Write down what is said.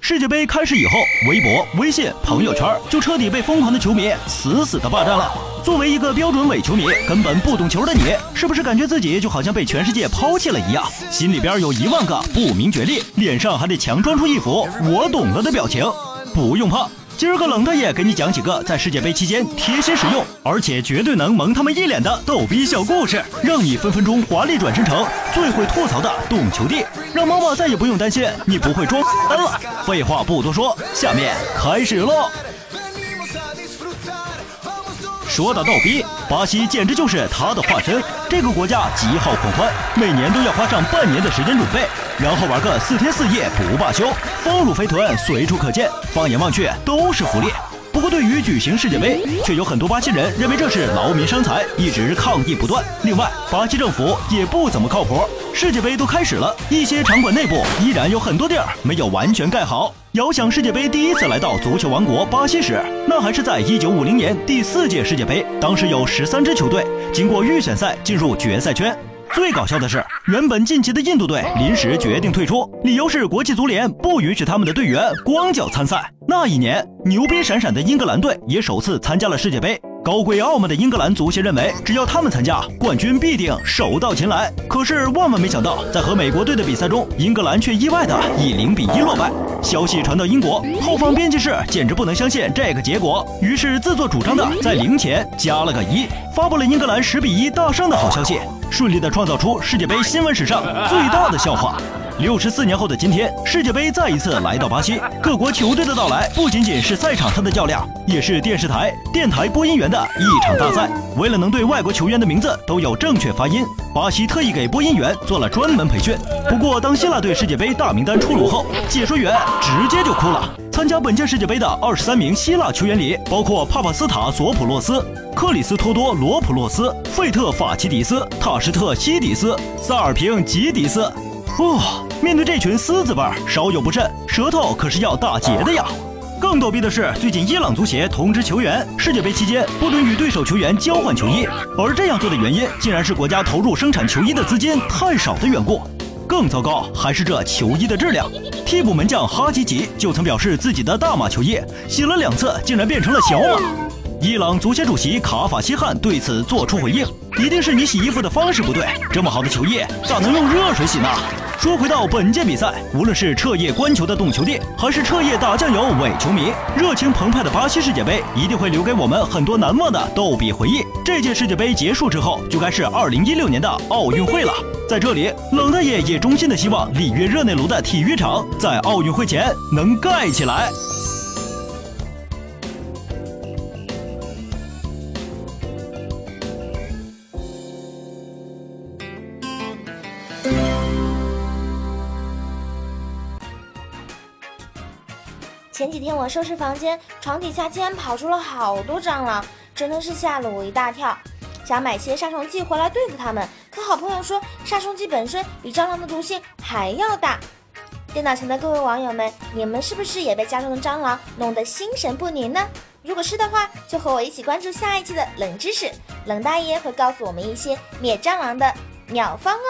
世界杯开始以后微博微信朋友圈就彻底被疯狂的球迷死死的霸占了。作为一个标准伪球迷根本不懂球的你是不是感觉自己就好像被全世界抛弃了一样？心里边有一万个不明觉厉脸上还得强装出一副我懂了的表情。不用怕今儿个冷大爷给你讲几个在世界杯期间贴心实用，而且绝对能蒙他们一脸的逗逼小故事，让你分分钟华丽转身成最会吐槽的懂球帝，让妈妈再也不用担心你不会装了。废话不多说，下面开始喽。说到逗逼，巴西简直就是他的化身。这个国家极好狂欢，每年都要花上半年的时间准备，然后玩个四天四夜不罢休，丰乳肥臀随处可见，放眼望去都是福利。不过，对于举行世界杯，却有很多巴西人认为这是劳民伤财，一直抗议不断。另外，巴西政府也不怎么靠谱。世界杯都开始了，一些场馆内部依然有很多地儿没有完全盖好。遥想世界杯第一次来到足球王国巴西时，那还是在一九五零年第四届世界杯。当时有十三支球队经过预选赛进入决赛圈。最搞笑的是，原本晋级的印度队临时决定退出，理由是国际足联不允许他们的队员光脚参赛。那一年，牛逼闪闪的英格兰队也首次参加了世界杯。高贵傲慢的英格兰足协认为，只要他们参加，冠军必定手到擒来。可是万万没想到，在和美国队的比赛中，英格兰却意外的以零比一落败。消息传到英国，后方编辑室简直不能相信这个结果，于是自作主张的在零前加了个一，发布了英格兰十比一大胜的好消息，顺利的创造出世界杯新闻史上最大的笑话。六十四年后的今天，世界杯再一次来到巴西。各国球队的到来，不仅仅是赛场上的较量，也是电视台、电台播音员的一场大赛。为了能对外国球员的名字都有正确发音，巴西特意给播音员做了专门培训。不过，当希腊队世界杯大名单出炉后，解说员直接就哭了。参加本届世界杯的二十三名希腊球员里，包括帕帕斯塔索普洛斯、克里斯托多罗普洛斯、费特法奇迪斯、塔什特西迪斯、萨尔平吉迪斯。哇！面对这群狮子辈，稍有不慎，舌头可是要打结的呀。更逗逼的是，最近伊朗足协通知球员，世界杯期间不准与对手球员交换球衣，而这样做的原因，竟然是国家投入生产球衣的资金太少的缘故。更糟糕还是这球衣的质量。替补门将哈吉吉就曾表示，自己的大码球衣洗了两次，竟然变成了小码。伊朗足协主席卡法西汗对此作出回应：“一定是你洗衣服的方式不对，这么好的球衣咋能用热水洗呢？”说回到本届比赛，无论是彻夜观球的懂球帝，还是彻夜打酱油伪球迷，热情澎湃的巴西世界杯一定会留给我们很多难忘的逗比回忆。这届世界杯结束之后，就该是二零一六年的奥运会了。在这里，冷大爷也衷心的希望里约热内卢的体育场在奥运会前能盖起来。前几天我收拾房间，床底下竟然跑出了好多蟑螂，真的是吓了我一大跳。想买些杀虫剂回来对付它们，可好朋友说杀虫剂本身比蟑螂的毒性还要大。电脑前的各位网友们，你们是不是也被家中的蟑螂弄得心神不宁呢？如果是的话，就和我一起关注下一期的冷知识，冷大爷会告诉我们一些灭蟑螂的妙方哦。